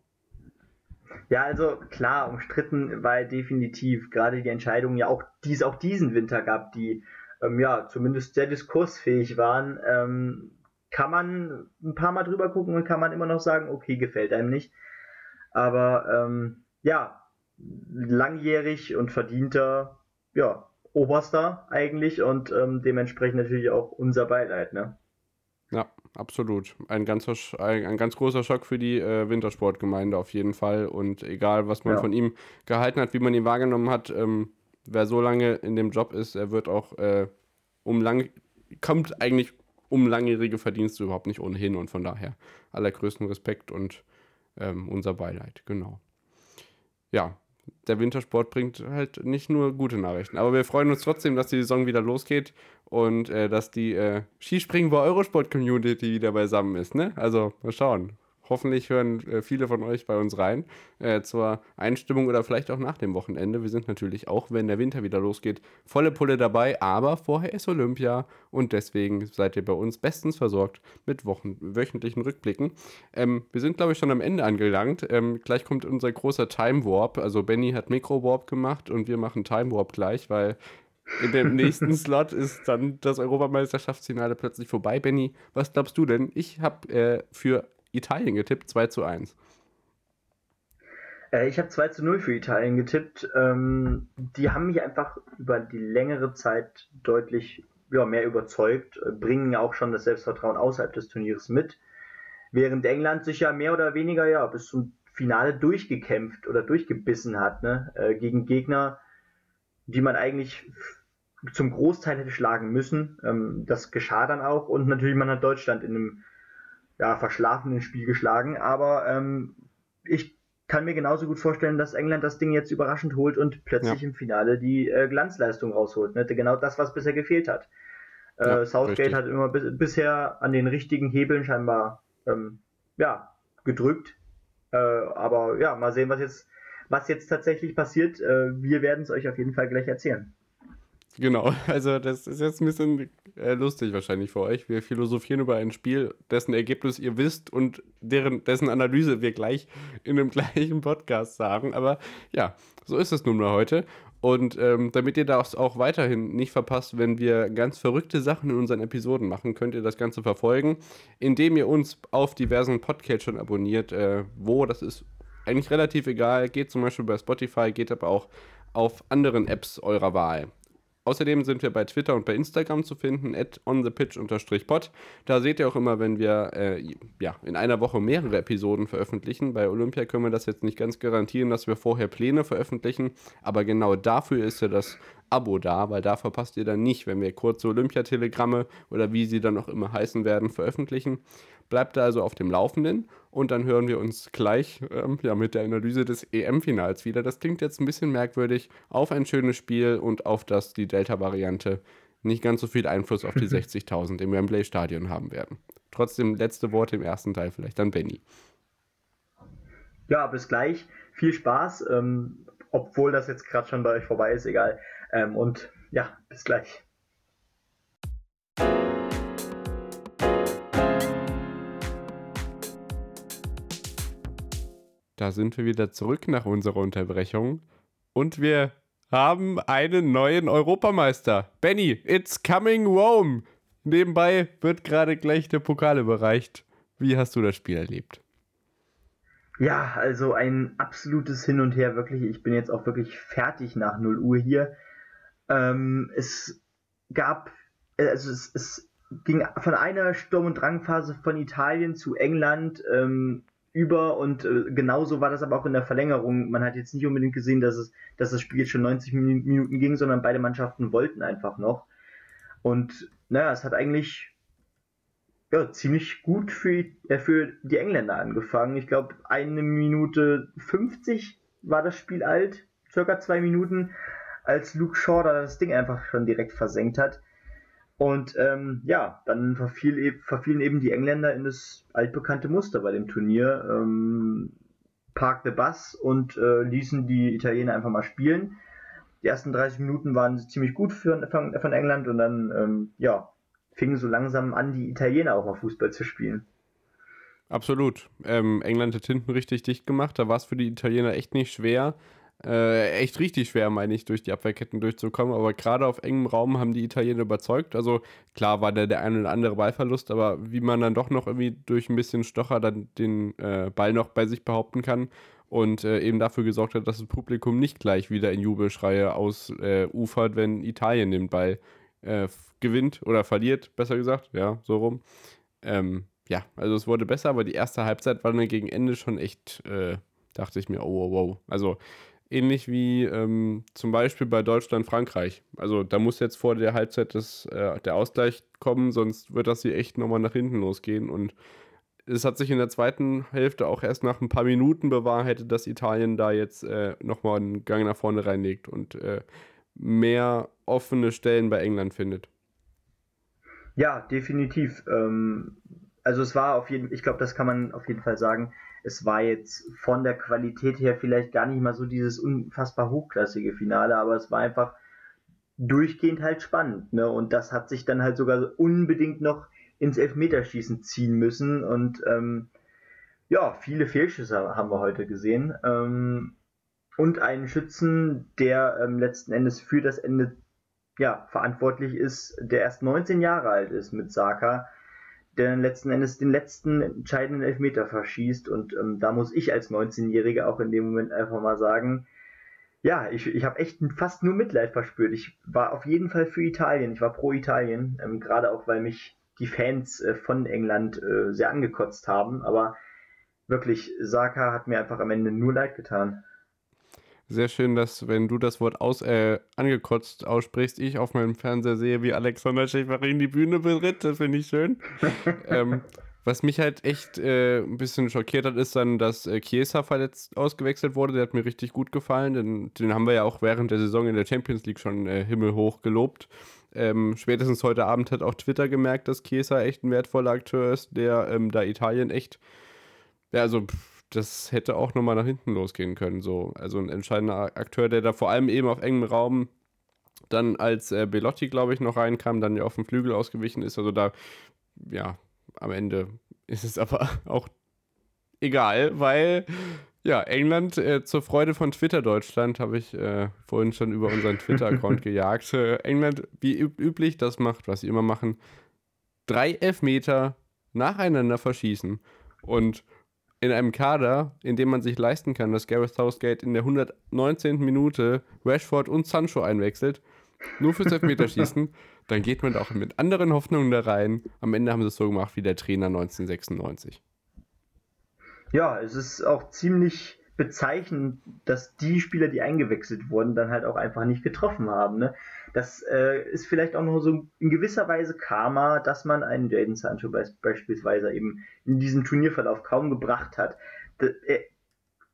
Ja, also klar, umstritten war definitiv gerade die Entscheidungen ja auch, die es auch diesen Winter gab, die ähm, ja zumindest sehr diskursfähig waren. Ähm, kann man ein paar Mal drüber gucken und kann man immer noch sagen, okay, gefällt einem nicht. Aber ähm, ja, langjährig und verdienter, ja, Oberster eigentlich und ähm, dementsprechend natürlich auch unser Beileid, ne? Ja, absolut. Ein, ganzer, ein, ein ganz großer Schock für die äh, Wintersportgemeinde auf jeden Fall. Und egal, was man ja. von ihm gehalten hat, wie man ihn wahrgenommen hat, ähm, wer so lange in dem Job ist, er wird auch äh, um lang, kommt eigentlich um langjährige Verdienste überhaupt nicht ohnehin. Und von daher allergrößten Respekt und ähm, unser Beileid, genau ja, der Wintersport bringt halt nicht nur gute Nachrichten. Aber wir freuen uns trotzdem, dass die Saison wieder losgeht und äh, dass die äh, Skispringen bei Eurosport Community wieder beisammen ist. Ne? Also mal schauen hoffentlich hören äh, viele von euch bei uns rein äh, zur Einstimmung oder vielleicht auch nach dem Wochenende. Wir sind natürlich auch, wenn der Winter wieder losgeht, volle Pulle dabei, aber vorher ist Olympia und deswegen seid ihr bei uns bestens versorgt mit Wochen, wöchentlichen Rückblicken. Ähm, wir sind, glaube ich, schon am Ende angelangt. Ähm, gleich kommt unser großer Time Warp. Also Benny hat Micro Warp gemacht und wir machen Time Warp gleich, weil in dem nächsten Slot ist dann das Europameisterschaftsfinale plötzlich vorbei. Benny, was glaubst du denn? Ich habe äh, für Italien getippt, 2 zu 1. Äh, ich habe 2 zu 0 für Italien getippt. Ähm, die haben mich einfach über die längere Zeit deutlich ja, mehr überzeugt, äh, bringen auch schon das Selbstvertrauen außerhalb des Turniers mit. Während England sich ja mehr oder weniger ja bis zum Finale durchgekämpft oder durchgebissen hat, ne? Äh, gegen Gegner, die man eigentlich zum Großteil hätte schlagen müssen. Ähm, das geschah dann auch und natürlich man hat Deutschland in einem ja, verschlafenen Spiel geschlagen. Aber ähm, ich kann mir genauso gut vorstellen, dass England das Ding jetzt überraschend holt und plötzlich ja. im Finale die äh, Glanzleistung rausholt. Ne? Genau das, was bisher gefehlt hat. Äh, ja, Southgate richtig. hat immer bis, bisher an den richtigen Hebeln scheinbar ähm, ja, gedrückt. Äh, aber ja, mal sehen, was jetzt, was jetzt tatsächlich passiert. Äh, wir werden es euch auf jeden Fall gleich erzählen. Genau, also das ist jetzt ein bisschen äh, lustig wahrscheinlich für euch. Wir philosophieren über ein Spiel, dessen Ergebnis ihr wisst und deren, dessen Analyse wir gleich in dem gleichen Podcast sagen. Aber ja, so ist es nun mal heute. Und ähm, damit ihr das auch weiterhin nicht verpasst, wenn wir ganz verrückte Sachen in unseren Episoden machen, könnt ihr das Ganze verfolgen, indem ihr uns auf diversen Podcatchern abonniert. Äh, wo, das ist eigentlich relativ egal. Geht zum Beispiel bei Spotify, geht aber auch auf anderen Apps eurer Wahl. Außerdem sind wir bei Twitter und bei Instagram zu finden, at onthepitch-pod. Da seht ihr auch immer, wenn wir äh, ja, in einer Woche mehrere Episoden veröffentlichen. Bei Olympia können wir das jetzt nicht ganz garantieren, dass wir vorher Pläne veröffentlichen, aber genau dafür ist ja das Abo da, weil da verpasst ihr dann nicht, wenn wir kurze Olympiatelegramme oder wie sie dann auch immer heißen werden, veröffentlichen. Bleibt da also auf dem Laufenden und dann hören wir uns gleich ähm, ja, mit der Analyse des EM-Finals wieder. Das klingt jetzt ein bisschen merkwürdig auf ein schönes Spiel und auf das die Delta-Variante nicht ganz so viel Einfluss auf die 60.000 im Wembley-Stadion haben werden. Trotzdem letzte Worte im ersten Teil vielleicht dann Benny. Ja, bis gleich. Viel Spaß, ähm, obwohl das jetzt gerade schon bei euch vorbei ist, egal. Ähm, und ja, bis gleich. Da sind wir wieder zurück nach unserer Unterbrechung und wir haben einen neuen Europameister. Benny, it's coming Rome. Nebenbei wird gerade gleich der Pokal überreicht. Wie hast du das Spiel erlebt? Ja, also ein absolutes Hin und Her, wirklich. Ich bin jetzt auch wirklich fertig nach 0 Uhr hier. Ähm, es gab, äh, also es, es, ging von einer Sturm- und Drangphase von Italien zu England. Ähm, über und äh, genauso war das aber auch in der Verlängerung. Man hat jetzt nicht unbedingt gesehen, dass, es, dass das Spiel jetzt schon 90 Minuten ging, sondern beide Mannschaften wollten einfach noch. Und naja, es hat eigentlich ja, ziemlich gut für, äh, für die Engländer angefangen. Ich glaube, eine Minute 50 war das Spiel alt, circa zwei Minuten, als Luke Shaw da das Ding einfach schon direkt versenkt hat. Und ähm, ja, dann verfiel, verfielen eben die Engländer in das altbekannte Muster bei dem Turnier. Ähm, Park the Bus und äh, ließen die Italiener einfach mal spielen. Die ersten 30 Minuten waren ziemlich gut für, von, von England und dann ähm, ja, fingen so langsam an, die Italiener auch mal Fußball zu spielen. Absolut. Ähm, England hat hinten richtig dicht gemacht. Da war es für die Italiener echt nicht schwer äh, echt richtig schwer, meine ich, durch die Abwehrketten durchzukommen. Aber gerade auf engem Raum haben die Italiener überzeugt. Also klar war da der eine oder andere Ballverlust, aber wie man dann doch noch irgendwie durch ein bisschen Stocher dann den äh, Ball noch bei sich behaupten kann und äh, eben dafür gesorgt hat, dass das Publikum nicht gleich wieder in Jubelschreie ausufert, wenn Italien den Ball äh, gewinnt oder verliert, besser gesagt, ja, so rum. Ähm, ja, also es wurde besser, aber die erste Halbzeit war dann gegen Ende schon echt, äh, dachte ich mir, oh, wow, wow. Also ähnlich wie ähm, zum Beispiel bei Deutschland-Frankreich. Also da muss jetzt vor der Halbzeit das, äh, der Ausgleich kommen, sonst wird das hier echt nochmal nach hinten losgehen. Und es hat sich in der zweiten Hälfte auch erst nach ein paar Minuten bewahrheitet, dass Italien da jetzt äh, nochmal einen Gang nach vorne reinlegt und äh, mehr offene Stellen bei England findet. Ja, definitiv. Ähm, also es war auf jeden ich glaube, das kann man auf jeden Fall sagen, es war jetzt von der Qualität her vielleicht gar nicht mal so dieses unfassbar hochklassige Finale, aber es war einfach durchgehend halt spannend. Ne? Und das hat sich dann halt sogar unbedingt noch ins Elfmeterschießen ziehen müssen. Und ähm, ja, viele Fehlschüsse haben wir heute gesehen. Ähm, und einen Schützen, der ähm, letzten Endes für das Ende ja, verantwortlich ist, der erst 19 Jahre alt ist mit Saka der dann letzten Endes den letzten entscheidenden Elfmeter verschießt. Und ähm, da muss ich als 19-Jähriger auch in dem Moment einfach mal sagen, ja, ich, ich habe echt fast nur Mitleid verspürt. Ich war auf jeden Fall für Italien. Ich war pro Italien, ähm, gerade auch weil mich die Fans äh, von England äh, sehr angekotzt haben. Aber wirklich, Saka hat mir einfach am Ende nur leid getan sehr schön, dass, wenn du das Wort aus, äh, angekotzt aussprichst, ich auf meinem Fernseher sehe, wie Alexander Schäferin die Bühne betritt. Das finde ich schön. ähm, was mich halt echt äh, ein bisschen schockiert hat, ist dann, dass äh, Chiesa verletzt ausgewechselt wurde. Der hat mir richtig gut gefallen. Den, den haben wir ja auch während der Saison in der Champions League schon äh, himmelhoch gelobt. Ähm, spätestens heute Abend hat auch Twitter gemerkt, dass Chiesa echt ein wertvoller Akteur ist, der ähm, da Italien echt, ja, also pff, das hätte auch nochmal nach hinten losgehen können. So. Also ein entscheidender Akteur, der da vor allem eben auf engem Raum dann als äh, Belotti, glaube ich, noch reinkam, dann ja auf dem Flügel ausgewichen ist. Also da, ja, am Ende ist es aber auch egal, weil ja, England äh, zur Freude von Twitter Deutschland habe ich äh, vorhin schon über unseren Twitter-Account gejagt. Äh, England, wie üb üblich, das macht, was sie immer machen, drei Elfmeter nacheinander verschießen. Und in einem Kader, in dem man sich leisten kann, dass Gareth Southgate in der 119. Minute Rashford und Sancho einwechselt, nur fürs Elfmeterschießen, dann geht man auch mit anderen Hoffnungen da rein. Am Ende haben sie es so gemacht wie der Trainer 1996. Ja, es ist auch ziemlich bezeichnend, dass die Spieler, die eingewechselt wurden, dann halt auch einfach nicht getroffen haben. Ne? Das äh, ist vielleicht auch noch so in gewisser Weise Karma, dass man einen Jaden Sancho be beispielsweise eben in diesem Turnierverlauf kaum gebracht hat. Das, äh,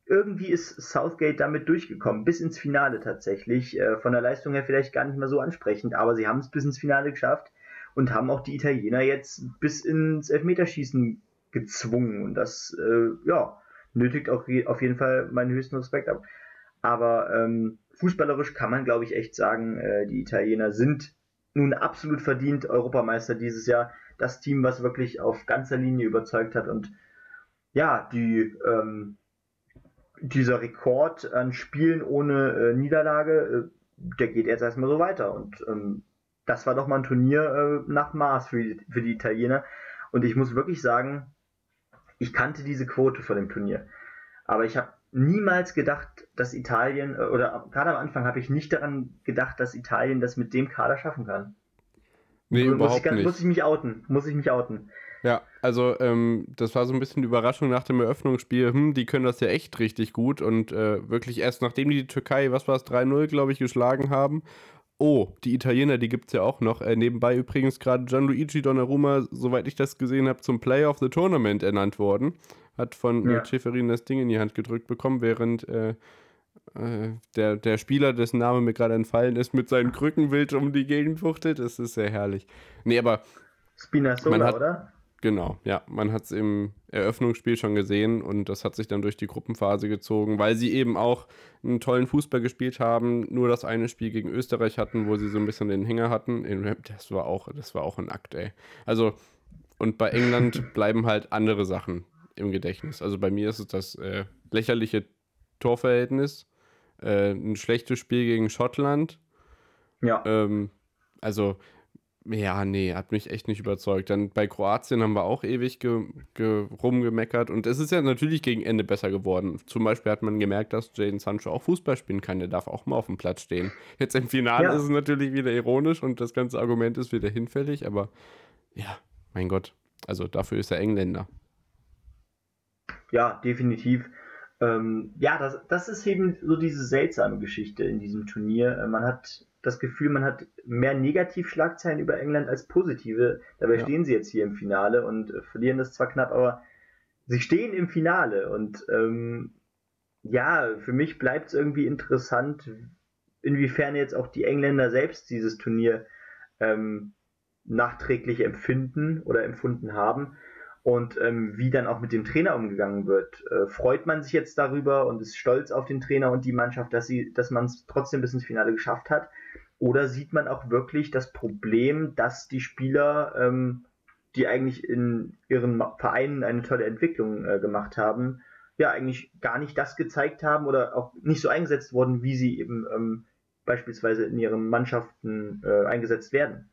irgendwie ist Southgate damit durchgekommen, bis ins Finale tatsächlich. Äh, von der Leistung her vielleicht gar nicht mehr so ansprechend, aber sie haben es bis ins Finale geschafft und haben auch die Italiener jetzt bis ins Elfmeterschießen gezwungen. Und das, äh, ja, nötigt auch auf jeden Fall meinen höchsten Respekt ab. Aber ähm, fußballerisch kann man, glaube ich, echt sagen, äh, die Italiener sind nun absolut verdient Europameister dieses Jahr. Das Team, was wirklich auf ganzer Linie überzeugt hat und ja, die, ähm, dieser Rekord an Spielen ohne äh, Niederlage, äh, der geht jetzt erstmal so weiter. Und ähm, das war doch mal ein Turnier äh, nach Maß für für die Italiener. Und ich muss wirklich sagen, ich kannte diese Quote vor dem Turnier. Aber ich habe niemals gedacht, dass Italien, äh, oder gerade am Anfang habe ich nicht daran gedacht, dass Italien das mit dem Kader schaffen kann. Nee, muss überhaupt ich, nicht. Muss ich mich outen, muss ich mich outen. Ja, also ähm, das war so ein bisschen die Überraschung nach dem Eröffnungsspiel. Hm, die können das ja echt richtig gut und äh, wirklich erst nachdem die die Türkei, was war es, 3-0, glaube ich, geschlagen haben. Oh, die Italiener, die gibt es ja auch noch. Äh, nebenbei übrigens gerade Gianluigi Donnarumma, soweit ich das gesehen habe, zum Player of the Tournament ernannt worden hat von ja. Schäferin das Ding in die Hand gedrückt bekommen, während äh, äh, der, der Spieler, dessen Name mir gerade entfallen ist, mit seinen Krücken wild um die Gegend fuchtelt. Das ist sehr herrlich. Nee, aber. Spinazzola, hat, oder? Genau, ja. Man hat es im Eröffnungsspiel schon gesehen und das hat sich dann durch die Gruppenphase gezogen, weil sie eben auch einen tollen Fußball gespielt haben. Nur das eine Spiel gegen Österreich hatten, wo sie so ein bisschen den Hänger hatten. Das war auch, das war auch ein Akt, ey. Also, und bei England bleiben halt andere Sachen im Gedächtnis. Also bei mir ist es das äh, lächerliche Torverhältnis, äh, ein schlechtes Spiel gegen Schottland. Ja. Ähm, also, ja, nee, hat mich echt nicht überzeugt. Dann bei Kroatien haben wir auch ewig ge, ge, rumgemeckert und es ist ja natürlich gegen Ende besser geworden. Zum Beispiel hat man gemerkt, dass Jaden Sancho auch Fußball spielen kann. Der darf auch mal auf dem Platz stehen. Jetzt im Finale ja. ist es natürlich wieder ironisch und das ganze Argument ist wieder hinfällig, aber ja, mein Gott. Also dafür ist er Engländer ja, definitiv. Ähm, ja, das, das ist eben so diese seltsame Geschichte in diesem Turnier. Äh, man hat das Gefühl, man hat mehr Negativschlagzeilen über England als positive. Dabei ja. stehen sie jetzt hier im Finale und äh, verlieren das zwar knapp, aber sie stehen im Finale. Und ähm, ja, für mich bleibt es irgendwie interessant, inwiefern jetzt auch die Engländer selbst dieses Turnier ähm, nachträglich empfinden oder empfunden haben und ähm, wie dann auch mit dem Trainer umgegangen wird. Äh, freut man sich jetzt darüber und ist stolz auf den Trainer und die Mannschaft, dass sie, dass man es trotzdem bis ins Finale geschafft hat? Oder sieht man auch wirklich das Problem, dass die Spieler, ähm, die eigentlich in ihren Vereinen eine tolle Entwicklung äh, gemacht haben, ja eigentlich gar nicht das gezeigt haben oder auch nicht so eingesetzt wurden, wie sie eben ähm, beispielsweise in ihren Mannschaften äh, eingesetzt werden?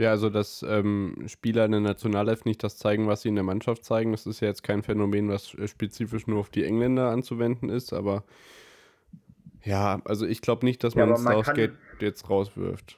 Ja, also dass ähm, Spieler in der Nationalelf nicht das zeigen, was sie in der Mannschaft zeigen, das ist ja jetzt kein Phänomen, was äh, spezifisch nur auf die Engländer anzuwenden ist, aber ja, also ich glaube nicht, dass man, ja, man Southgate jetzt rauswirft.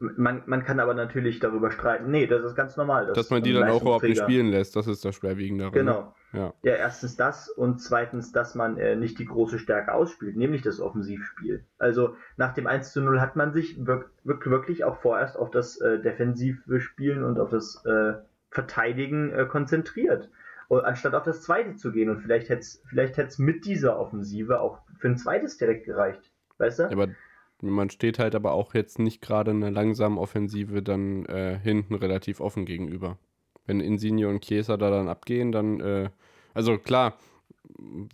Man, man kann aber natürlich darüber streiten. Nee, das ist ganz normal. Dass, dass man die dann auch überhaupt nicht spielen lässt, das ist das Schwerwiegende daran. Genau. Ja. ja, erstens das und zweitens, dass man äh, nicht die große Stärke ausspielt, nämlich das Offensivspiel. Also nach dem 1 zu 0 hat man sich wirk wirklich auch vorerst auf das äh, defensive Spielen und auf das äh, Verteidigen äh, konzentriert. Und, anstatt auf das zweite zu gehen. Und vielleicht hätte es vielleicht mit dieser Offensive auch für ein zweites direkt gereicht. Weißt du? Ja, aber man steht halt aber auch jetzt nicht gerade einer langsamen Offensive dann äh, hinten relativ offen gegenüber wenn Insigne und Chiesa da dann abgehen, dann, äh, also klar,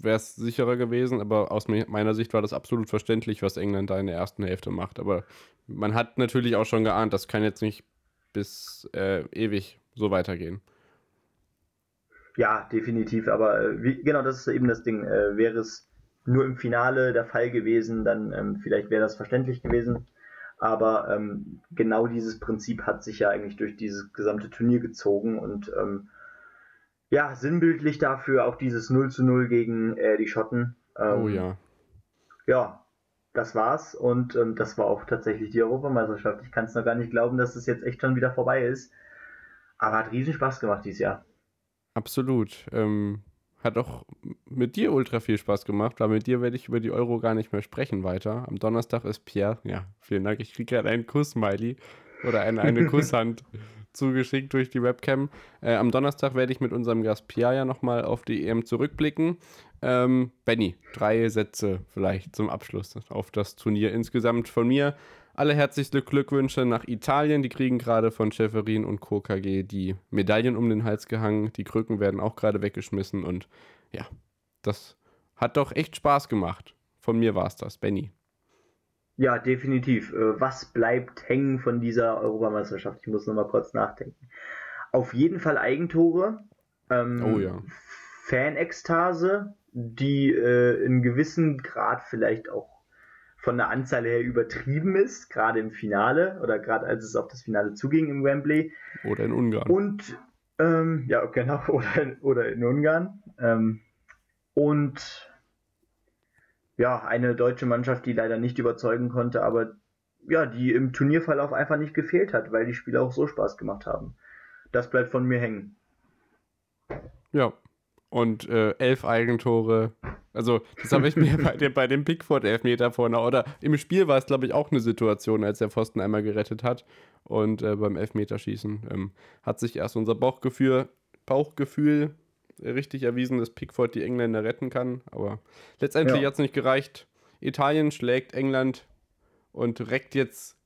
wäre es sicherer gewesen, aber aus meiner Sicht war das absolut verständlich, was England da in der ersten Hälfte macht. Aber man hat natürlich auch schon geahnt, das kann jetzt nicht bis äh, ewig so weitergehen. Ja, definitiv, aber äh, wie, genau das ist eben das Ding. Äh, wäre es nur im Finale der Fall gewesen, dann ähm, vielleicht wäre das verständlich gewesen. Aber ähm, genau dieses Prinzip hat sich ja eigentlich durch dieses gesamte Turnier gezogen und ähm, ja, sinnbildlich dafür auch dieses 0 zu 0 gegen äh, die Schotten. Ähm, oh ja. Ja, das war's und ähm, das war auch tatsächlich die Europameisterschaft. Ich kann es noch gar nicht glauben, dass es jetzt echt schon wieder vorbei ist. Aber hat riesen Spaß gemacht dieses Jahr. Absolut. Ähm, hat auch mit dir ultra viel Spaß gemacht, weil mit dir werde ich über die Euro gar nicht mehr sprechen weiter. Am Donnerstag ist Pierre, ja, vielen Dank, ich kriege gerade einen Kuss-Smiley oder eine, eine Kusshand zugeschickt durch die Webcam. Äh, am Donnerstag werde ich mit unserem Gast Pierre ja nochmal auf die EM zurückblicken. Ähm, Benny, drei Sätze vielleicht zum Abschluss auf das Turnier insgesamt von mir. Alle herzlichste Glückwünsche nach Italien. Die kriegen gerade von Schäferin und Co. KG die Medaillen um den Hals gehangen. Die Krücken werden auch gerade weggeschmissen. Und ja, das hat doch echt Spaß gemacht. Von mir war es das, Benny. Ja, definitiv. Äh, was bleibt hängen von dieser Europameisterschaft? Ich muss nochmal kurz nachdenken. Auf jeden Fall Eigentore. Ähm, oh ja. Fanekstase, die äh, in gewissem Grad vielleicht auch von der Anzahl her übertrieben ist, gerade im Finale oder gerade als es auf das Finale zuging im Wembley. Oder in Ungarn. Und ähm, ja, genau, oder, in, oder in Ungarn. Ähm, und ja, eine deutsche Mannschaft, die leider nicht überzeugen konnte, aber ja, die im Turnierverlauf einfach nicht gefehlt hat, weil die Spiele auch so Spaß gemacht haben. Das bleibt von mir hängen. Ja, und äh, elf Eigentore. Also, das habe ich mir bei, dem, bei dem Pickford-Elfmeter vorne, oder im Spiel war es, glaube ich, auch eine Situation, als der Pfosten einmal gerettet hat. Und äh, beim Elfmeterschießen ähm, hat sich erst unser Bauchgefühl, Bauchgefühl richtig erwiesen, dass Pickford die Engländer retten kann. Aber letztendlich ja. hat es nicht gereicht. Italien schlägt England und reckt jetzt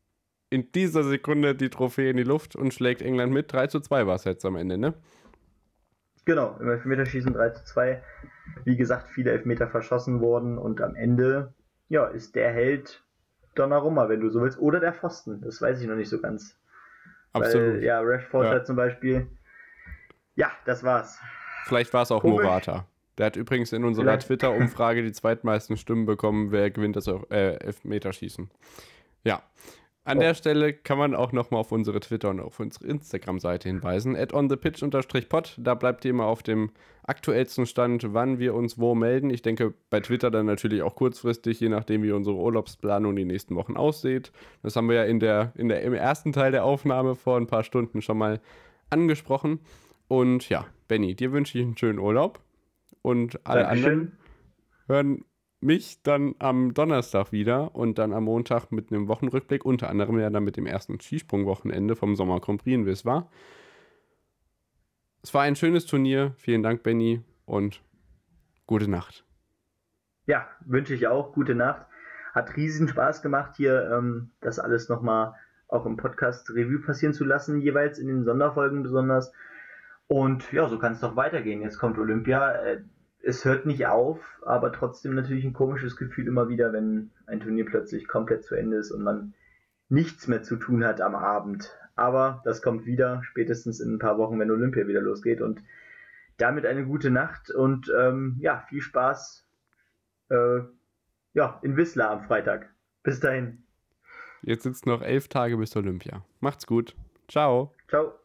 in dieser Sekunde die Trophäe in die Luft und schlägt England mit. 3 zu 2 war es jetzt am Ende, ne? Genau, im Elfmeterschießen 3 zu 2. Wie gesagt, viele Elfmeter verschossen worden und am Ende, ja, ist der Held Donnarumma, wenn du so willst, oder der Pfosten. Das weiß ich noch nicht so ganz. Absolut. Weil, ja, Rashford ja. hat zum Beispiel. Ja, das war's. Vielleicht war es auch Komisch. Morata. Der hat übrigens in unserer Twitter-Umfrage die zweitmeisten Stimmen bekommen, wer gewinnt das äh, Elfmeterschießen. Ja, an der Stelle kann man auch nochmal auf unsere Twitter- und auf unsere Instagram-Seite hinweisen. At onthepitch-pod. Da bleibt ihr immer auf dem aktuellsten Stand, wann wir uns wo melden. Ich denke, bei Twitter dann natürlich auch kurzfristig, je nachdem, wie unsere Urlaubsplanung die nächsten Wochen aussieht. Das haben wir ja in der, in der, im ersten Teil der Aufnahme vor ein paar Stunden schon mal angesprochen. Und ja, Benny, dir wünsche ich einen schönen Urlaub. Und alle Dankeschön. anderen hören mich dann am Donnerstag wieder und dann am Montag mit einem Wochenrückblick, unter anderem ja dann mit dem ersten Skisprungwochenende vom Sommer Grand Prix in Wiswa. Es war ein schönes Turnier. Vielen Dank, Benny, und gute Nacht. Ja, wünsche ich auch. Gute Nacht. Hat riesen Spaß gemacht, hier ähm, das alles nochmal auch im Podcast Revue passieren zu lassen, jeweils in den Sonderfolgen besonders. Und ja, so kann es doch weitergehen. Jetzt kommt Olympia. Äh, es hört nicht auf, aber trotzdem natürlich ein komisches Gefühl immer wieder, wenn ein Turnier plötzlich komplett zu Ende ist und man nichts mehr zu tun hat am Abend. Aber das kommt wieder, spätestens in ein paar Wochen, wenn Olympia wieder losgeht. Und damit eine gute Nacht und ähm, ja, viel Spaß äh, ja, in Whistler am Freitag. Bis dahin. Jetzt sind es noch elf Tage bis Olympia. Macht's gut. Ciao. Ciao.